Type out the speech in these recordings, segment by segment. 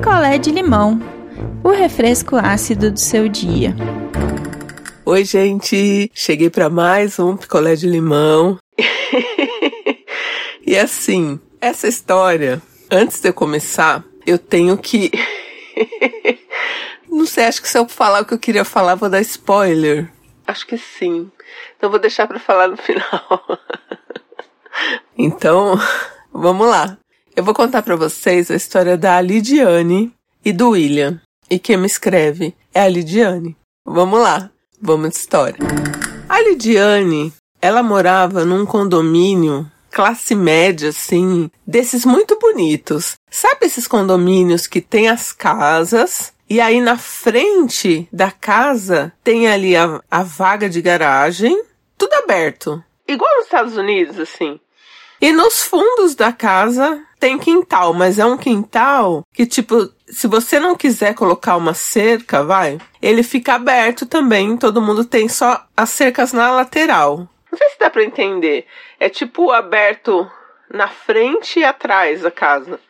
picolé de limão, o refresco ácido do seu dia. Oi, gente! Cheguei para mais um picolé de limão. e assim, essa história, antes de eu começar, eu tenho que. Não sei, acho que se eu falar o que eu queria falar, vou dar spoiler. Acho que sim. Então vou deixar para falar no final. então, vamos lá. Eu vou contar para vocês a história da Lidiane e do William. E quem me escreve é a Lidiane. Vamos lá, vamos de história. A Lidiane, ela morava num condomínio classe média, assim, desses muito bonitos. Sabe esses condomínios que tem as casas e aí na frente da casa tem ali a, a vaga de garagem, tudo aberto. Igual nos Estados Unidos, assim. E nos fundos da casa tem quintal, mas é um quintal que, tipo, se você não quiser colocar uma cerca, vai, ele fica aberto também. Todo mundo tem só as cercas na lateral. Não sei se dá pra entender. É tipo aberto na frente e atrás da casa.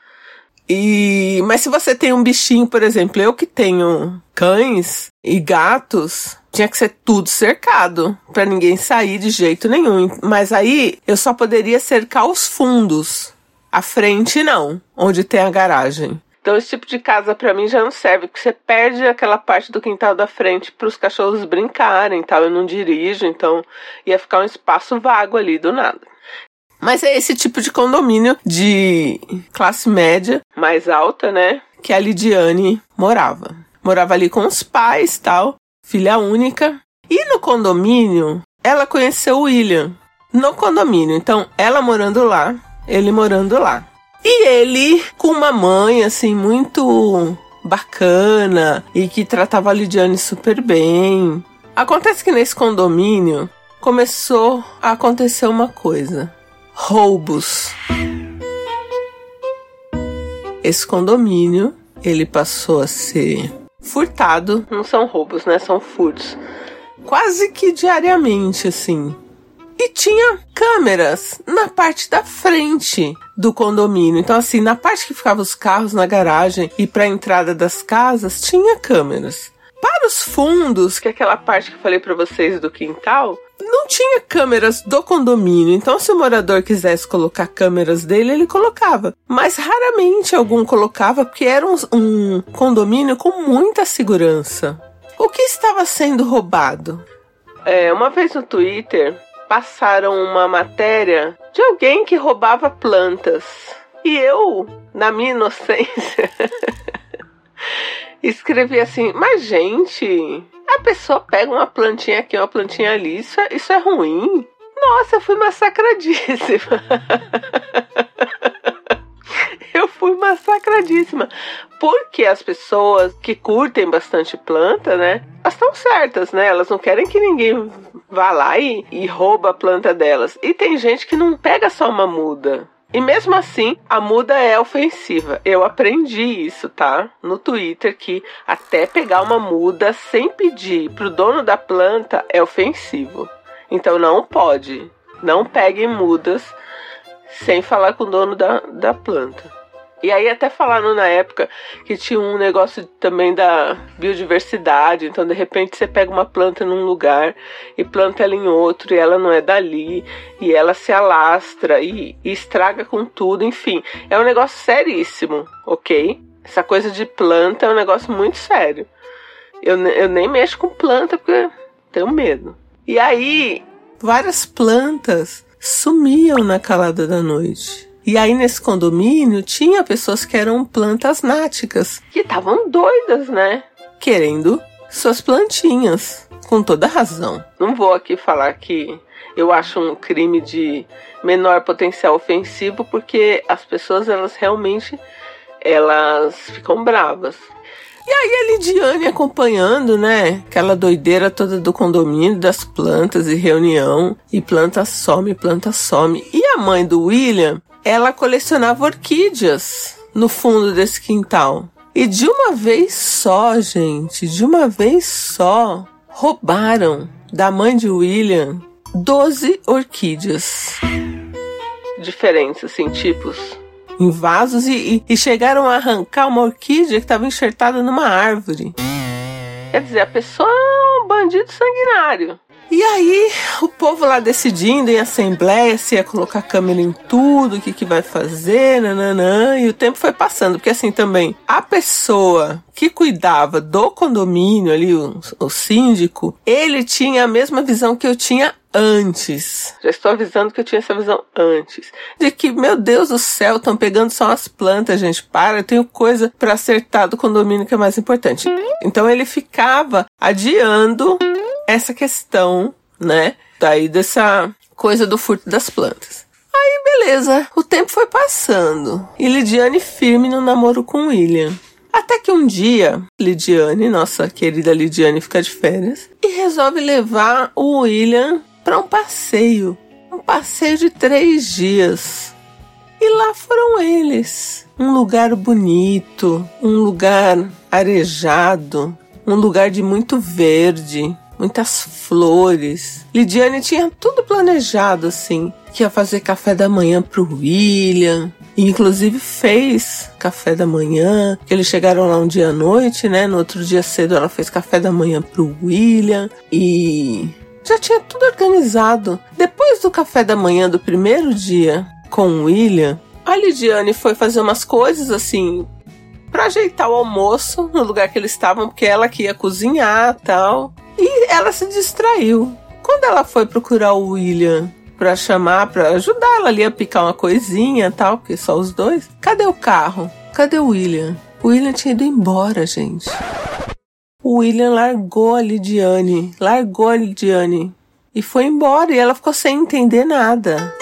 E mas se você tem um bichinho, por exemplo, eu que tenho cães e gatos, tinha que ser tudo cercado para ninguém sair de jeito nenhum. Mas aí eu só poderia cercar os fundos, a frente não, onde tem a garagem. Então esse tipo de casa para mim já não serve, porque você perde aquela parte do quintal da frente para os cachorros brincarem, tal. Eu não dirijo, então ia ficar um espaço vago ali do nada. Mas é esse tipo de condomínio de classe média, mais alta, né? Que a Lidiane morava. Morava ali com os pais, tal, filha única. E no condomínio, ela conheceu o William. No condomínio. Então, ela morando lá, ele morando lá. E ele com uma mãe, assim, muito bacana e que tratava a Lidiane super bem. Acontece que nesse condomínio começou a acontecer uma coisa roubos. Esse condomínio, ele passou a ser furtado, não são roubos, né? São furtos. Quase que diariamente, assim. E tinha câmeras na parte da frente do condomínio. Então, assim, na parte que ficavam os carros na garagem e para a entrada das casas, tinha câmeras. Para os fundos, que é aquela parte que eu falei para vocês do quintal, não tinha câmeras do condomínio, então se o morador quisesse colocar câmeras dele, ele colocava. Mas raramente algum colocava, porque era um, um condomínio com muita segurança. O que estava sendo roubado? É, uma vez no Twitter passaram uma matéria de alguém que roubava plantas. E eu, na minha inocência, escrevi assim: Mas, gente, a pessoa pega uma plantinha aqui, uma plantinha ali, isso é, isso é ruim. Nossa, eu fui massacradíssima. fui massacradíssima. Porque as pessoas que curtem bastante planta, né? Elas estão certas, né? Elas não querem que ninguém vá lá e, e rouba a planta delas. E tem gente que não pega só uma muda. E mesmo assim, a muda é ofensiva. Eu aprendi isso, tá? No Twitter que até pegar uma muda sem pedir pro dono da planta é ofensivo. Então não pode. Não peguem mudas sem falar com o dono da, da planta. E aí até falaram na época que tinha um negócio também da biodiversidade, então de repente você pega uma planta num lugar e planta ela em outro e ela não é dali e ela se alastra e, e estraga com tudo, enfim, é um negócio seríssimo, ok? Essa coisa de planta é um negócio muito sério. Eu, eu nem mexo com planta porque tenho medo. E aí, várias plantas sumiam na calada da noite. E aí nesse condomínio tinha pessoas que eram plantas náticas, que estavam doidas, né? Querendo suas plantinhas, com toda razão. Não vou aqui falar que eu acho um crime de menor potencial ofensivo, porque as pessoas elas realmente elas ficam bravas. E aí a Lidiane acompanhando, né? Aquela doideira toda do condomínio, das plantas e reunião. E planta some, planta some. E a mãe do William ela colecionava orquídeas no fundo desse quintal. E de uma vez só, gente, de uma vez só, roubaram da mãe de William 12 orquídeas. Diferentes, assim, tipos. em vasos e, e, chegaram a arrancar uma orquídea que estava enxertada numa árvore. Quer dizer, a pessoa é um bandido sanguinário. E aí, o povo lá decidindo em assembleia se ia colocar câmera em tudo, o que, que vai fazer, nananã, e o tempo foi passando, porque assim também, a pessoa que cuidava do condomínio ali, o, o síndico, ele tinha a mesma visão que eu tinha antes. Já estou avisando que eu tinha essa visão antes. De que, meu Deus do céu, estão pegando só as plantas, gente. Para, eu tenho coisa para acertar do condomínio que é mais importante. Então ele ficava adiando essa questão, né? Daí dessa coisa do furto das plantas. Aí, beleza, o tempo foi passando e Lidiane firme no namoro com William. Até que um dia, Lidiane, nossa querida Lidiane, fica de férias e resolve levar o William para um passeio. Um passeio de três dias. E lá foram eles. Um lugar bonito, um lugar arejado, um lugar de muito verde, muitas flores. Lidiane tinha tudo planejado assim, que ia fazer café da manhã pro William. E, inclusive fez café da manhã, que eles chegaram lá um dia à noite, né? No outro dia cedo ela fez café da manhã pro William e já tinha tudo organizado. Depois do café da manhã do primeiro dia com o William, a Lidiane foi fazer umas coisas assim para ajeitar o almoço no lugar que eles estavam, porque ela que ia cozinhar, tal. E ela se distraiu. Quando ela foi procurar o William para chamar, para ajudar ela ali a picar uma coisinha tal, porque só os dois. Cadê o carro? Cadê o William? O William tinha ido embora, gente. O William largou a Lidiane, largou a Lidiane e foi embora e ela ficou sem entender nada.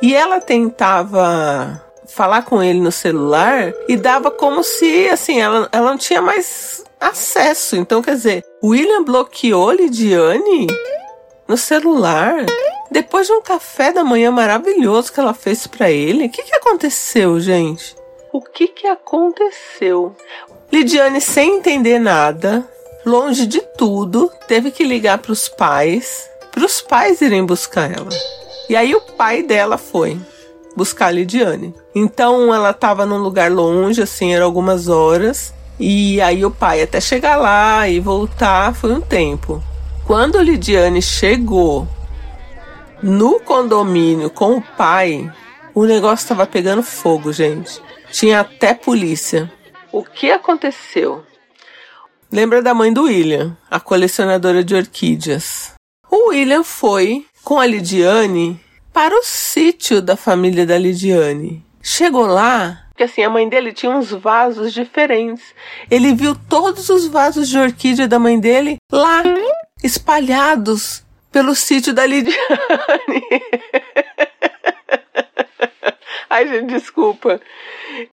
E ela tentava falar com ele no celular e dava como se, assim, ela, ela não tinha mais acesso. Então, quer dizer, William bloqueou Lidiane no celular depois de um café da manhã maravilhoso que ela fez para ele. O que, que aconteceu, gente? O que, que aconteceu? Lidiane, sem entender nada, longe de tudo, teve que ligar para os pais, para os pais irem buscar ela. E aí o pai dela foi buscar a Lidiane. Então ela estava num lugar longe, assim, eram algumas horas. E aí o pai até chegar lá e voltar foi um tempo. Quando Lidiane chegou no condomínio com o pai, o negócio estava pegando fogo, gente. Tinha até polícia. O que aconteceu? Lembra da mãe do William, a colecionadora de orquídeas. O William foi com a Lidiane para o sítio da família da Lidiane. Chegou lá, porque assim, a mãe dele tinha uns vasos diferentes. Ele viu todos os vasos de orquídea da mãe dele lá, espalhados pelo sítio da Lidiane. Ai, gente, desculpa.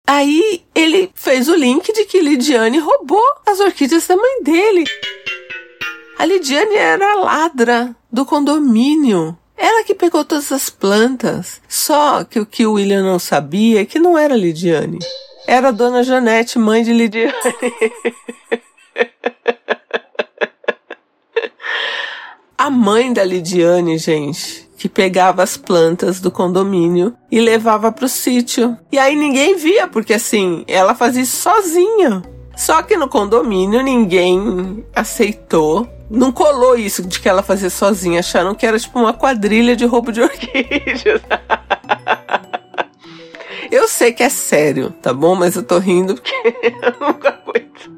Aí ele fez o link de que Lidiane roubou as orquídeas da mãe dele. A Lidiane era a ladra do condomínio. Ela que pegou todas as plantas. Só que o que o William não sabia é que não era Lidiane. Era a dona Janete, mãe de Lidiane. a mãe da Lidiane, gente, que pegava as plantas do condomínio e levava para o sítio. E aí ninguém via, porque assim, ela fazia isso sozinha. Só que no condomínio ninguém aceitou não colou isso de que ela fazia sozinha. Acharam que era tipo uma quadrilha de roubo de orquídeas. eu sei que é sério, tá bom? Mas eu tô rindo porque eu nunca aguento.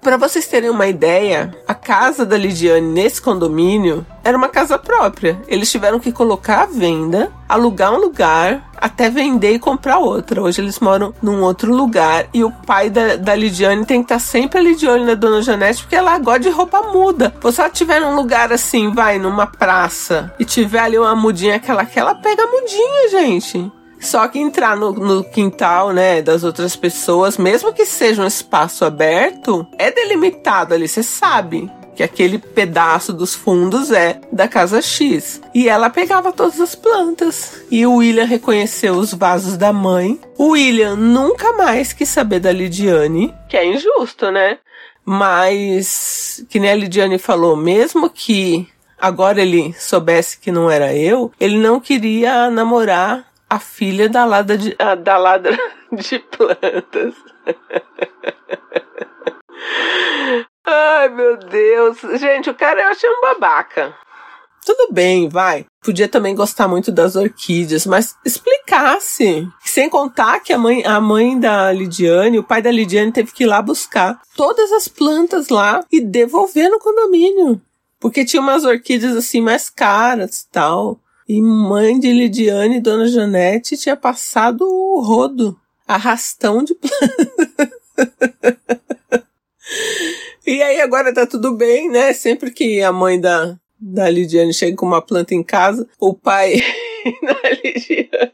Para vocês terem uma ideia, a casa da Lidiane nesse condomínio era uma casa própria. Eles tiveram que colocar à venda, alugar um lugar, até vender e comprar outra. Hoje eles moram num outro lugar e o pai da, da Lidiane tem que estar tá sempre ali de olho na dona Janete porque ela gosta de roupa muda. Se ela tiver num lugar assim, vai, numa praça e tiver ali uma mudinha que ela pega a mudinha, gente. Só que entrar no, no, quintal, né, das outras pessoas, mesmo que seja um espaço aberto, é delimitado ali, você sabe que aquele pedaço dos fundos é da casa X. E ela pegava todas as plantas. E o William reconheceu os vasos da mãe. O William nunca mais quis saber da Lidiane, que é injusto, né? Mas, que nem a Lidiane falou, mesmo que agora ele soubesse que não era eu, ele não queria namorar a filha da ladra de, a, da ladra de plantas. Ai, meu Deus. Gente, o cara eu achei um babaca. Tudo bem, vai. Podia também gostar muito das orquídeas, mas explicasse. Sem contar que a mãe, a mãe da Lidiane, o pai da Lidiane teve que ir lá buscar todas as plantas lá e devolver no condomínio. Porque tinha umas orquídeas assim mais caras e tal. E mãe de Lidiane Dona Janete tinha passado o rodo, arrastão de planta. E aí agora tá tudo bem, né? Sempre que a mãe da, da Lidiane chega com uma planta em casa, o pai da Lidiane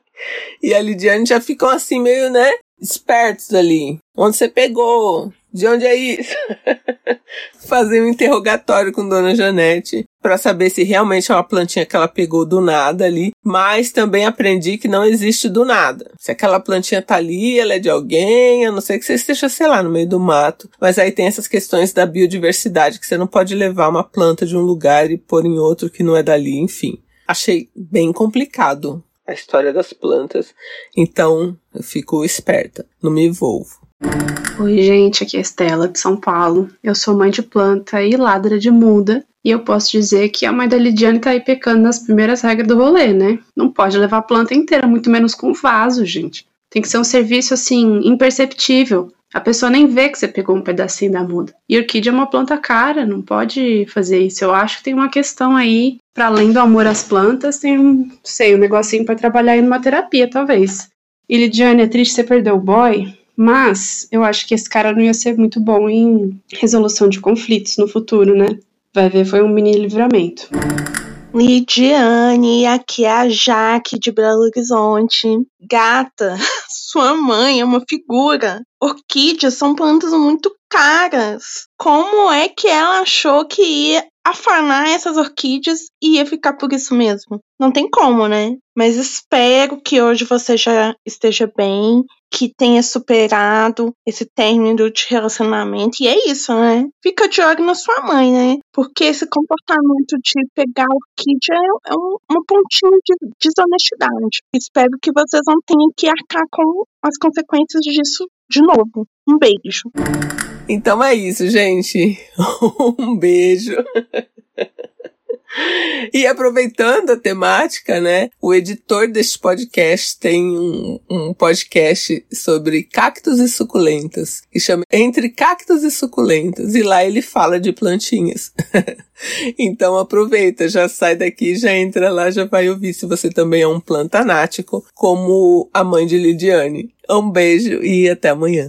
e a Lidiane já ficam assim meio, né? Espertos ali. Onde você pegou? De onde é isso? Fazer um interrogatório com Dona Janete para saber se realmente é uma plantinha que ela pegou do nada ali, mas também aprendi que não existe do nada. Se aquela plantinha tá ali, ela é de alguém, a não ser que você esteja, sei lá, no meio do mato. Mas aí tem essas questões da biodiversidade, que você não pode levar uma planta de um lugar e pôr em outro que não é dali, enfim. Achei bem complicado a história das plantas, então eu fico esperta, não me envolvo. Oi, gente, aqui é Estela de São Paulo. Eu sou mãe de planta e ladra de muda. E eu posso dizer que a mãe da Lidiane tá aí pecando nas primeiras regras do rolê, né? Não pode levar a planta inteira, muito menos com vaso, gente. Tem que ser um serviço assim, imperceptível. A pessoa nem vê que você pegou um pedacinho da muda. E orquídea é uma planta cara, não pode fazer isso. Eu acho que tem uma questão aí, para além do amor às plantas, tem um, sei, um negocinho para trabalhar aí numa terapia, talvez. E Lidiane, é triste você perder o boy, mas eu acho que esse cara não ia ser muito bom em resolução de conflitos no futuro, né? Vai ver, foi um mini livramento. Lidiane, aqui é a Jaque de Belo Horizonte. Gata, sua mãe é uma figura. Orquídeas são plantas muito caras. Como é que ela achou que ia afanar essas orquídeas e ia ficar por isso mesmo? Não tem como, né? Mas espero que hoje você já esteja bem, que tenha superado esse término de relacionamento. E é isso, né? Fica de olho na sua mãe, né? Porque esse comportamento de pegar orquídea é, é um, um pontinho de desonestidade. Espero que vocês não tenham que arcar com as consequências disso de novo. Um beijo. Então é isso, gente. um beijo. E aproveitando a temática, né? O editor deste podcast tem um, um, podcast sobre cactos e suculentas, que chama Entre Cactos e Suculentas, e lá ele fala de plantinhas. então aproveita, já sai daqui, já entra lá, já vai ouvir se você também é um plantanático, como a mãe de Lidiane. Um beijo e até amanhã.